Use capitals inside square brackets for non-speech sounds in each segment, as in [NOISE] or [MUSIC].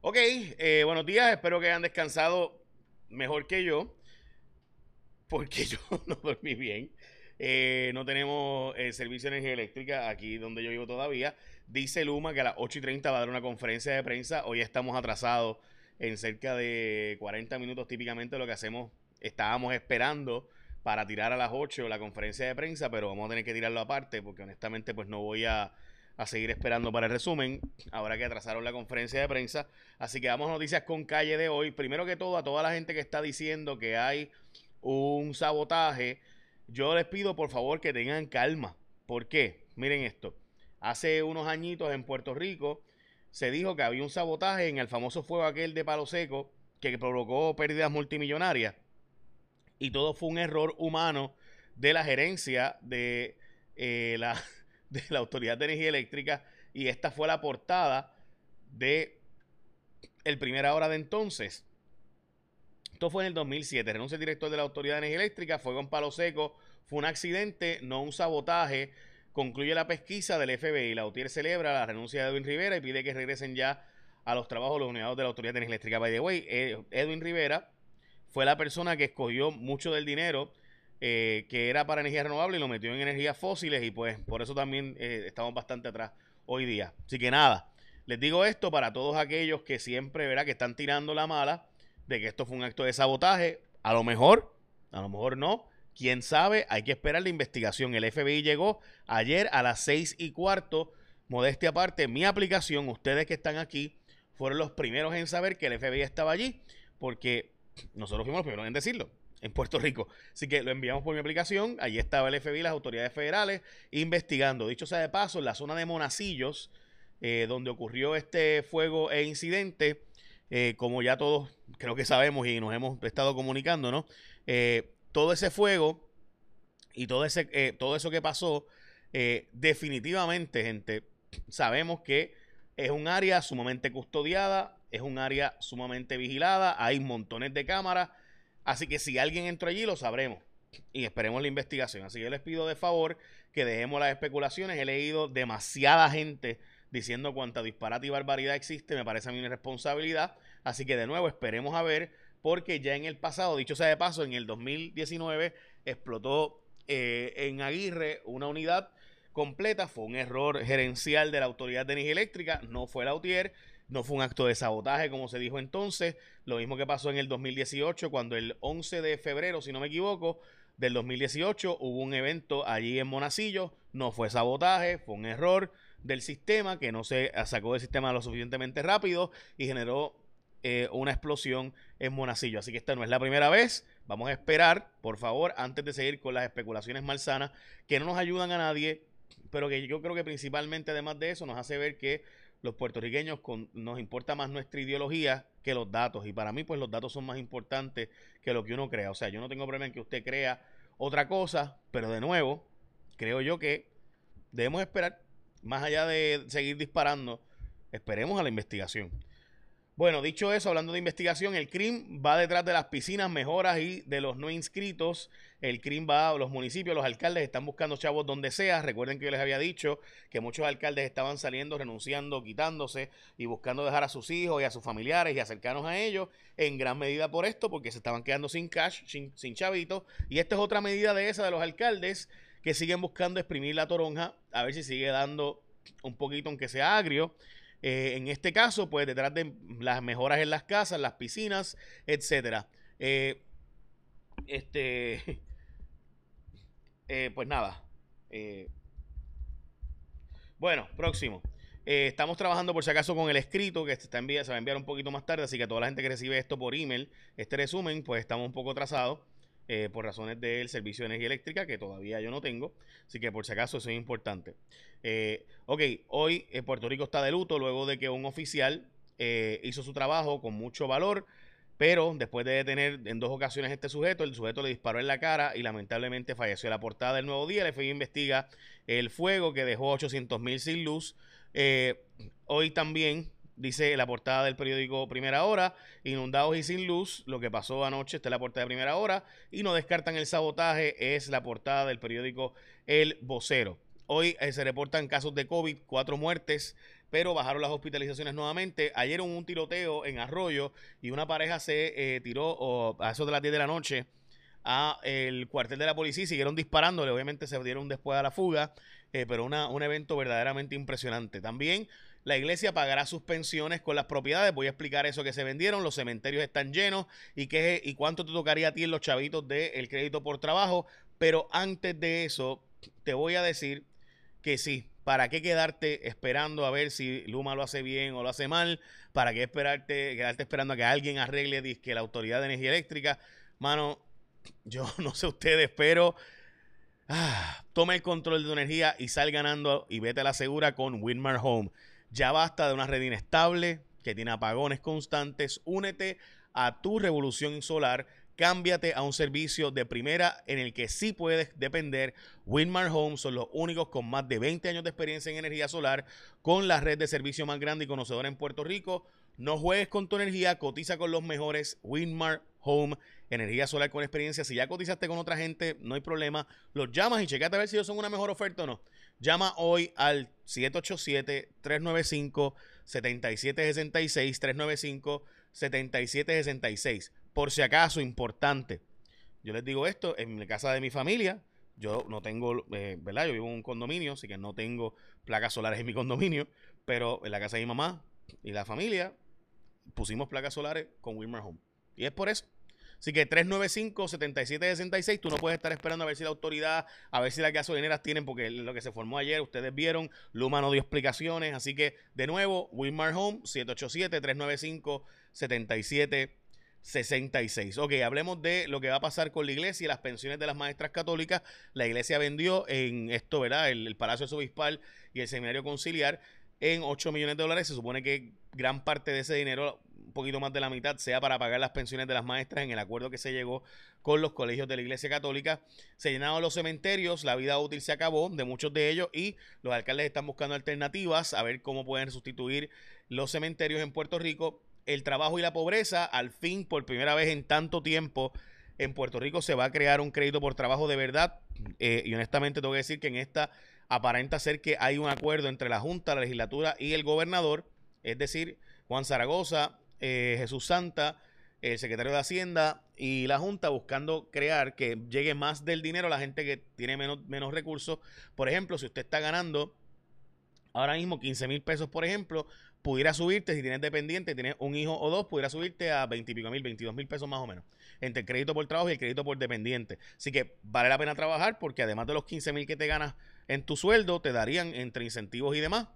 Ok, eh, buenos días, espero que hayan descansado mejor que yo, porque [LAUGHS] yo no dormí bien. Eh, no tenemos eh, servicio de energía eléctrica aquí donde yo vivo todavía. Dice Luma que a las 8 y 30 va a dar una conferencia de prensa. Hoy estamos atrasados en cerca de 40 minutos típicamente lo que hacemos. Estábamos esperando para tirar a las 8 la conferencia de prensa, pero vamos a tener que tirarlo aparte porque honestamente pues no voy a, a seguir esperando para el resumen. Ahora que atrasaron la conferencia de prensa. Así que vamos noticias con calle de hoy. Primero que todo, a toda la gente que está diciendo que hay un sabotaje, yo les pido por favor que tengan calma. ¿Por qué? Miren esto. Hace unos añitos en Puerto Rico se dijo que había un sabotaje en el famoso fuego aquel de Palo Seco que provocó pérdidas multimillonarias. Y todo fue un error humano de la gerencia de, eh, la, de la Autoridad de Energía Eléctrica. Y esta fue la portada de el primera hora de entonces. Esto fue en el 2007. Renuncia el director de la Autoridad de Energía Eléctrica. Fuego en Palo Seco. Fue un accidente, no un sabotaje. Concluye la pesquisa del FBI. La UTIER celebra la renuncia de Edwin Rivera y pide que regresen ya a los trabajos los unidades de la Autoridad de Energía Eléctrica. By the way, eh, Edwin Rivera fue la persona que escogió mucho del dinero eh, que era para energía renovable y lo metió en energías fósiles y pues por eso también eh, estamos bastante atrás hoy día. Así que nada, les digo esto para todos aquellos que siempre, verá que están tirando la mala de que esto fue un acto de sabotaje. A lo mejor, a lo mejor no. Quién sabe, hay que esperar la investigación. El FBI llegó ayer a las seis y cuarto. Modestia aparte, mi aplicación, ustedes que están aquí, fueron los primeros en saber que el FBI estaba allí, porque nosotros fuimos los primeros en decirlo en Puerto Rico. Así que lo enviamos por mi aplicación. Allí estaba el FBI, las autoridades federales, investigando. Dicho sea de paso, en la zona de Monacillos, eh, donde ocurrió este fuego e incidente, eh, como ya todos creo que sabemos y nos hemos estado comunicando, ¿no? Eh, todo ese fuego y todo, ese, todo eso que pasó, definitivamente, gente, sabemos que es un área sumamente custodiada, es un área sumamente vigilada, hay montones de cámaras, así que si alguien entró allí lo sabremos y esperemos la investigación. Así que les pido de favor que dejemos las especulaciones. He leído demasiada gente diciendo cuánta disparate y barbaridad existe, me parece a mí una responsabilidad. Así que de nuevo esperemos a ver, porque ya en el pasado, dicho sea de paso, en el 2019 explotó eh, en Aguirre una unidad completa, fue un error gerencial de la Autoridad de Energía Eléctrica, no fue la UTIER, no fue un acto de sabotaje como se dijo entonces, lo mismo que pasó en el 2018 cuando el 11 de febrero, si no me equivoco, del 2018 hubo un evento allí en Monacillo, no fue sabotaje, fue un error del sistema que no se sacó del sistema lo suficientemente rápido y generó eh, una explosión en Monacillo. Así que esta no es la primera vez. Vamos a esperar, por favor, antes de seguir con las especulaciones malsanas que no nos ayudan a nadie, pero que yo creo que principalmente, además de eso, nos hace ver que los puertorriqueños nos importa más nuestra ideología que los datos. Y para mí, pues los datos son más importantes que lo que uno crea. O sea, yo no tengo problema en que usted crea otra cosa, pero de nuevo, creo yo que debemos esperar, más allá de seguir disparando, esperemos a la investigación. Bueno, dicho eso, hablando de investigación, el CRIM va detrás de las piscinas, mejoras y de los no inscritos. El CRIM va, los municipios, los alcaldes están buscando chavos donde sea. Recuerden que yo les había dicho que muchos alcaldes estaban saliendo, renunciando, quitándose y buscando dejar a sus hijos y a sus familiares y acercarnos a ellos, en gran medida por esto, porque se estaban quedando sin cash, sin, sin chavitos. Y esta es otra medida de esa de los alcaldes que siguen buscando exprimir la toronja, a ver si sigue dando un poquito, aunque sea agrio. Eh, en este caso, pues detrás de las mejoras en las casas, las piscinas, etcétera. Eh, este, [LAUGHS] eh, pues nada. bueno, próximo. estamos trabajando por si acaso con el escrito que está se va a enviar un poquito más tarde, así que toda la gente que recibe esto por email, este resumen, pues estamos un poco atrasados. Eh, por razones del servicio de energía eléctrica que todavía yo no tengo. Así que por si acaso eso es importante. Eh, ok, hoy eh, Puerto Rico está de luto luego de que un oficial hizo su trabajo con mucho valor, pero después de detener en dos ocasiones este sujeto, el sujeto le disparó en la cara y lamentablemente falleció. La portada del nuevo día, el FBI investiga el fuego que dejó 800 mil sin luz. hoy también Dice la portada del periódico Primera Hora, inundados y sin luz, lo que pasó anoche, está es la portada de Primera Hora, y no descartan el sabotaje, es la portada del periódico El Vocero. Hoy eh, se reportan casos de COVID, cuatro muertes pero bajaron las hospitalizaciones nuevamente. Ayer un tiroteo en Arroyo y una pareja se eh, tiró a eso de las 10 de la noche a el cuartel de la policía y siguieron disparándole. Obviamente se dieron después a la fuga, eh, pero una, un evento verdaderamente impresionante. También la iglesia pagará sus pensiones con las propiedades. Voy a explicar eso que se vendieron. Los cementerios están llenos y, qué, y cuánto te tocaría a ti en los chavitos del crédito por trabajo. Pero antes de eso, te voy a decir que sí. ¿Para qué quedarte esperando a ver si Luma lo hace bien o lo hace mal? ¿Para qué esperarte, quedarte esperando a que alguien arregle que la Autoridad de Energía Eléctrica? Mano, yo [LAUGHS] no sé ustedes, pero ah, toma el control de tu energía y sal ganando y vete a la segura con Winmar Home. Ya basta de una red inestable que tiene apagones constantes. Únete a tu revolución solar. Cámbiate a un servicio de primera en el que sí puedes depender. Winmar Home son los únicos con más de 20 años de experiencia en energía solar, con la red de servicio más grande y conocedora en Puerto Rico. No juegues con tu energía, cotiza con los mejores. Winmar Home, energía solar con experiencia. Si ya cotizaste con otra gente, no hay problema. Los llamas y checate a ver si ellos son una mejor oferta o no. Llama hoy al 787-395-7766, 395-7766. Por si acaso, importante. Yo les digo esto, en la casa de mi familia, yo no tengo, eh, ¿verdad? Yo vivo en un condominio, así que no tengo placas solares en mi condominio, pero en la casa de mi mamá y la familia pusimos placas solares con Wilmer Home. Y es por eso. Así que 395-7766, tú no puedes estar esperando a ver si la autoridad, a ver si las gasolineras tienen, porque lo que se formó ayer, ustedes vieron, Luma no dio explicaciones. Así que, de nuevo, Wilmar Home, 787-395-7766. Ok, hablemos de lo que va a pasar con la iglesia y las pensiones de las maestras católicas. La iglesia vendió en esto, ¿verdad? El, Palacio Subispal y el Seminario Conciliar en 8 millones de dólares. Se supone que gran parte de ese dinero poquito más de la mitad sea para pagar las pensiones de las maestras en el acuerdo que se llegó con los colegios de la Iglesia Católica. Se llenaron los cementerios, la vida útil se acabó de muchos de ellos y los alcaldes están buscando alternativas a ver cómo pueden sustituir los cementerios en Puerto Rico. El trabajo y la pobreza, al fin, por primera vez en tanto tiempo, en Puerto Rico se va a crear un crédito por trabajo de verdad. Eh, y honestamente tengo que decir que en esta aparenta ser que hay un acuerdo entre la Junta, la legislatura y el gobernador. Es decir, Juan Zaragoza eh, Jesús Santa, el secretario de Hacienda y la Junta buscando crear que llegue más del dinero a la gente que tiene menos, menos recursos. Por ejemplo, si usted está ganando ahora mismo 15 mil pesos, por ejemplo, pudiera subirte, si tienes dependiente, tienes un hijo o dos, pudiera subirte a 20 y pico mil, 22 mil pesos más o menos, entre el crédito por trabajo y el crédito por dependiente. Así que vale la pena trabajar porque además de los 15 mil que te ganas en tu sueldo, te darían entre incentivos y demás,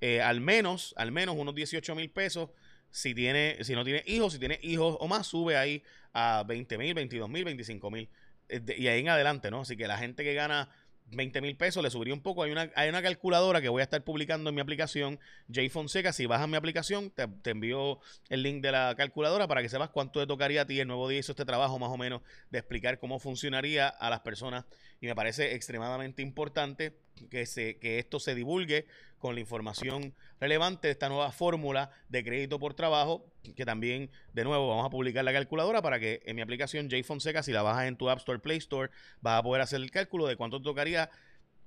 eh, al menos, al menos unos 18 mil pesos si, tiene, si no tiene hijos, si tiene hijos o más, sube ahí a 20 mil, 22 mil, 25 mil. Eh, y ahí en adelante, ¿no? Así que la gente que gana 20 mil pesos le subiría un poco. Hay una, hay una calculadora que voy a estar publicando en mi aplicación, J Fonseca. Si bajas mi aplicación, te, te, envío el link de la calculadora para que sepas cuánto te tocaría a ti. El nuevo día hizo este trabajo más o menos de explicar cómo funcionaría a las personas. Y me parece extremadamente importante que, se, que esto se divulgue con la información relevante de esta nueva fórmula de crédito por trabajo, que también, de nuevo, vamos a publicar la calculadora para que en mi aplicación J Fonseca, si la bajas en tu App Store, Play Store, vas a poder hacer el cálculo de cuánto tocaría.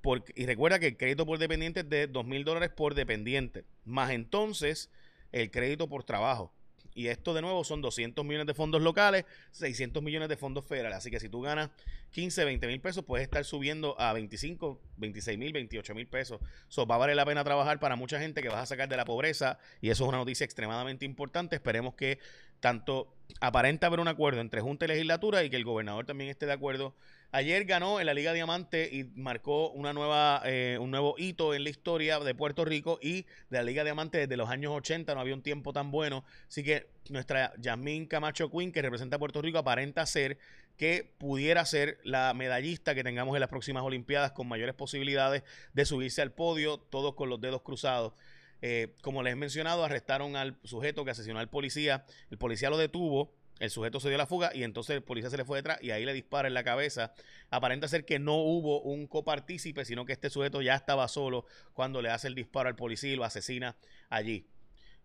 Por, y recuerda que el crédito por dependiente es de dos mil dólares por dependiente, más entonces el crédito por trabajo. Y esto de nuevo son 200 millones de fondos locales, 600 millones de fondos federales. Así que si tú ganas 15, 20 mil pesos, puedes estar subiendo a 25, 26 mil, 28 mil pesos. Eso va a valer la pena trabajar para mucha gente que vas a sacar de la pobreza. Y eso es una noticia extremadamente importante. Esperemos que tanto aparenta haber un acuerdo entre Junta y Legislatura y que el gobernador también esté de acuerdo Ayer ganó en la Liga Diamante y marcó una nueva, eh, un nuevo hito en la historia de Puerto Rico y de la Liga Diamante desde los años 80 no había un tiempo tan bueno. Así que nuestra Yasmín Camacho Quinn, que representa a Puerto Rico, aparenta ser que pudiera ser la medallista que tengamos en las próximas Olimpiadas con mayores posibilidades de subirse al podio, todos con los dedos cruzados. Eh, como les he mencionado, arrestaron al sujeto que asesinó al policía. El policía lo detuvo el sujeto se dio la fuga y entonces el policía se le fue detrás y ahí le dispara en la cabeza. Aparenta ser que no hubo un copartícipe, sino que este sujeto ya estaba solo cuando le hace el disparo al policía y lo asesina allí.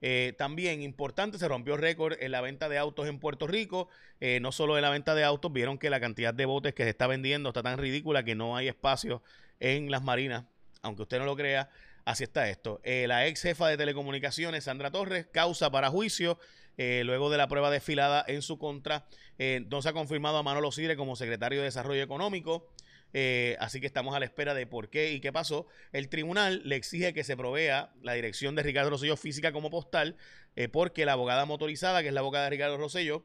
Eh, también importante, se rompió récord en la venta de autos en Puerto Rico. Eh, no solo en la venta de autos, vieron que la cantidad de botes que se está vendiendo está tan ridícula que no hay espacio en las marinas, aunque usted no lo crea. así está esto. Eh, la ex jefa de telecomunicaciones, Sandra Torres, causa para juicio eh, luego de la prueba desfilada en su contra. Eh, no se ha confirmado a Manolo Sidre como secretario de Desarrollo Económico. así que estamos a la espera de por qué y qué pasó. El tribunal le exige que se provea la dirección de Ricardo Rosselló física como postal, porque la abogada motorizada, que es la abogada de Ricardo Rosselló,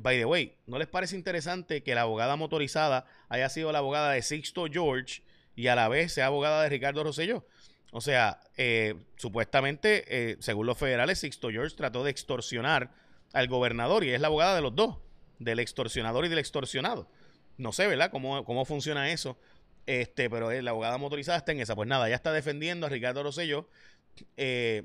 by the way, ¿no les parece interesante que la abogada motorizada haya sido la abogada de Sixto George y a la vez sea abogada de Ricardo Rosselló? O sea, eh, supuestamente, eh, según los federales, Sixto George trató de extorsionar al gobernador y es la abogada de los dos, del extorsionador y del extorsionado. No sé, ¿verdad? Cómo, cómo funciona eso. Este, pero la abogada motorizada está en esa. Pues nada, ya está defendiendo a Ricardo Rosselló. Eh,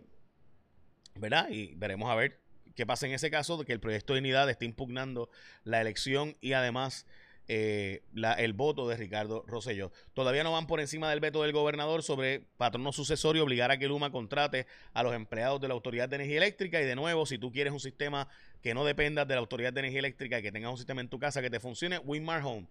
¿Verdad? Y veremos a ver qué pasa en ese caso de que el proyecto de unidad esté impugnando la elección y además eh, el voto de Ricardo Rosselló. Todavía no van por encima del veto del gobernador sobre patrono sucesorio obligar a que Luma contrate a los empleados de la Autoridad de Energía Eléctrica. Y de nuevo, si tú quieres un sistema que no dependa de la Autoridad de Energía Eléctrica y que tengas un sistema en tu casa que te funcione, Winmar Home.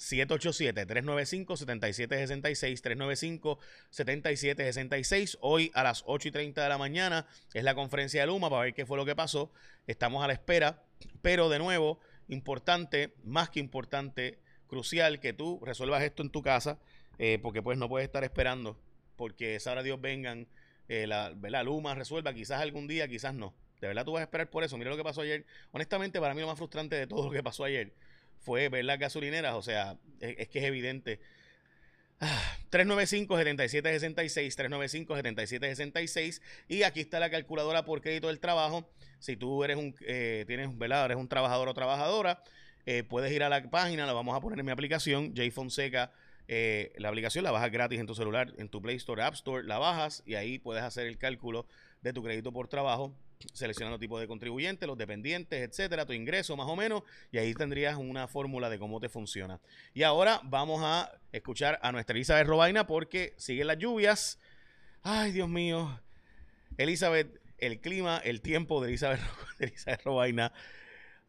787-395-7766, 395-7766. Hoy a las 8 y 30 de la mañana es la conferencia de Luma para ver qué fue lo que pasó. Estamos a la espera, pero de nuevo, importante, más que importante, crucial que tú resuelvas esto en tu casa, eh, porque pues no puedes estar esperando porque sabrá Dios vengan, eh, la, la Luma resuelva, quizás algún día, quizás no. De verdad tú vas a esperar por eso. Mira lo que pasó ayer. Honestamente, para mí lo más frustrante de todo lo que pasó ayer fue ver las gasolineras. O sea, es, que es evidente. 395-7766, 395-7766 y aquí está la calculadora por crédito del trabajo si tú eres un, eh, tienes, ¿verdad? Eres un trabajador o trabajadora, eh, puedes ir a la página, la vamos a poner en mi aplicación, J Fonseca. Eh, la aplicación la bajas gratis en tu celular, en tu Play Store, App Store, la bajas y ahí puedes hacer el cálculo de tu crédito por trabajo, seleccionando tipo de contribuyente, los dependientes, etcétera, tu ingreso más o menos, y ahí tendrías una fórmula de cómo te funciona. Y ahora vamos a escuchar a nuestra Elizabeth Robaina porque siguen las lluvias. Ay, Dios mío. Elizabeth, el clima, el tiempo de Elizabeth, [LAUGHS] de Elizabeth Robaina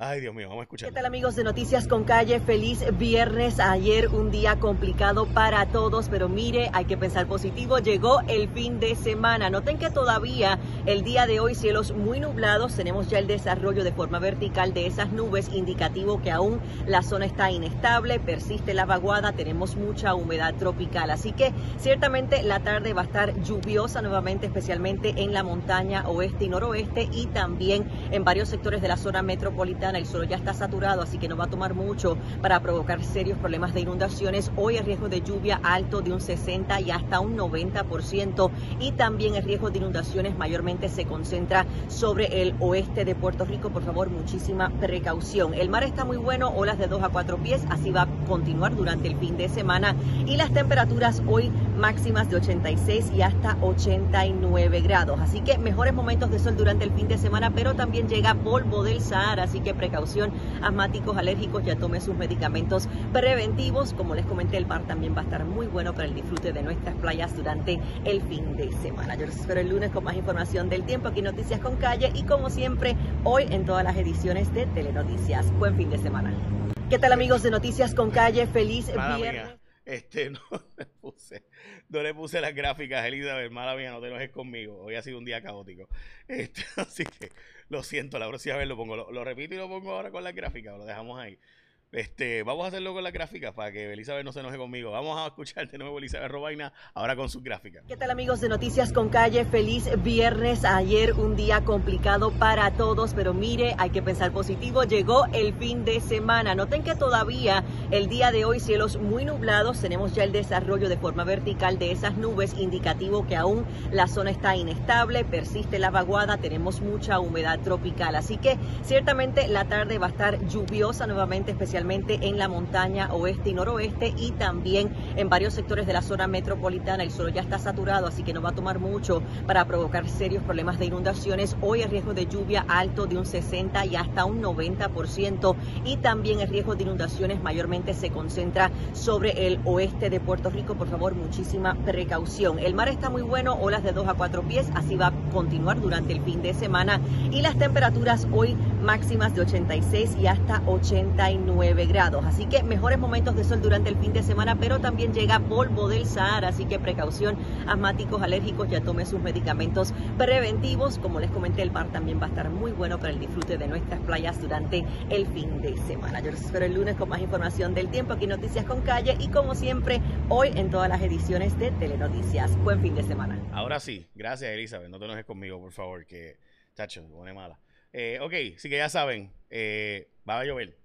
Ay, Dios mío, vamos a escuchar. ¿Qué tal amigos de Noticias con Calle? Feliz viernes. Ayer un día complicado para todos, pero mire, hay que pensar positivo. Llegó el fin de semana. Noten que todavía el día de hoy cielos muy nublados. Tenemos ya el desarrollo de forma vertical de esas nubes, indicativo que aún la zona está inestable, persiste la vaguada, tenemos mucha humedad tropical. Así que ciertamente la tarde va a estar lluviosa nuevamente, especialmente en la montaña oeste y noroeste y también en varios sectores de la zona metropolitana el suelo ya está saturado, así que no va a tomar mucho para provocar serios problemas de inundaciones. Hoy el riesgo de lluvia alto de un 60 y hasta un 90% y también el riesgo de inundaciones mayormente se concentra sobre el oeste de Puerto Rico. Por favor, muchísima precaución. El mar está muy bueno, olas de 2 a 4 pies, así va a continuar durante el fin de semana y las temperaturas hoy máximas de 86 y hasta 89 grados. Así que mejores momentos de sol durante el fin de semana, pero también llega polvo del Sahara, así que precaución, asmáticos, alérgicos, ya tome sus medicamentos preventivos. Como les comenté, el mar también va a estar muy bueno para el disfrute de nuestras playas durante el fin de semana. Yo les espero el lunes con más información del tiempo aquí Noticias con Calle y como siempre, hoy en todas las ediciones de Telenoticias. Buen fin de semana. ¿Qué tal amigos de Noticias con Calle? Feliz viernes. Este, [LAUGHS] no le puse, no le puse las gráficas, Elizabeth, mala mía, no te enojes conmigo. Hoy ha sido un día caótico. Este, [LAUGHS] así que lo siento, la próxima vez lo pongo. Lo, lo repito y lo pongo ahora con las gráficas, lo dejamos ahí. Este, vamos a hacerlo con las gráficas para que Elizabeth no se enoje conmigo. Vamos a escuchar de nuevo Elizabeth Robaina ahora con sus gráficas. ¿Qué tal amigos de Noticias con Calle? Feliz viernes. Ayer un día complicado para todos, pero mire, hay que pensar positivo. Llegó el fin de semana. Noten que todavía el día de hoy cielos muy nublados. Tenemos ya el desarrollo de forma vertical de esas nubes, indicativo que aún la zona está inestable, persiste la vaguada, tenemos mucha humedad tropical. Así que ciertamente la tarde va a estar lluviosa nuevamente, especialmente en la montaña oeste y noroeste y también en varios sectores de la zona metropolitana. El suelo ya está saturado, así que no va a tomar mucho para provocar serios problemas de inundaciones. Hoy el riesgo de lluvia alto de un 60 y hasta un 90% y también el riesgo de inundaciones mayormente se concentra sobre el oeste de Puerto Rico. Por favor, muchísima precaución. El mar está muy bueno, olas de 2 a 4 pies, así va a continuar durante el fin de semana y las temperaturas hoy máximas de 86 y hasta 89 19 grados. Así que mejores momentos de sol durante el fin de semana, pero también llega polvo del Sahara, así que precaución, asmáticos, alérgicos, ya tome sus medicamentos preventivos. Como les comenté, el mar también va a estar muy bueno para el disfrute de nuestras playas durante el fin de semana. Yo les espero el lunes con más información del tiempo aquí Noticias con Calle y como siempre hoy en todas las ediciones de Telenoticias. Buen fin de semana. Ahora sí, gracias Elizabeth, no te enojes conmigo por favor, que chacho, me pone mala. Eh, ok, sí que ya saben, eh, va a llover.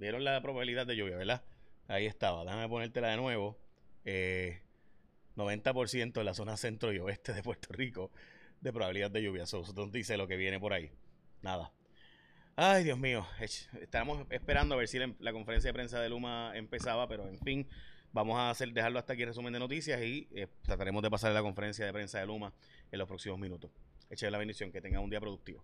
Vieron la probabilidad de lluvia, ¿verdad? Ahí estaba, déjame ponértela de nuevo. 90% eh, en la zona centro y oeste de Puerto Rico de probabilidad de lluvia. Eso so, dice lo que viene por ahí. Nada. Ay, Dios mío. Estamos esperando a ver si la, conferencia de prensa de Luma empezaba, pero en fin, vamos a hacer dejarlo hasta aquí resumen de noticias y trataremos de pasar la conferencia de prensa de Luma en los próximos minutos. Eche la bendición, que tenga un día productivo.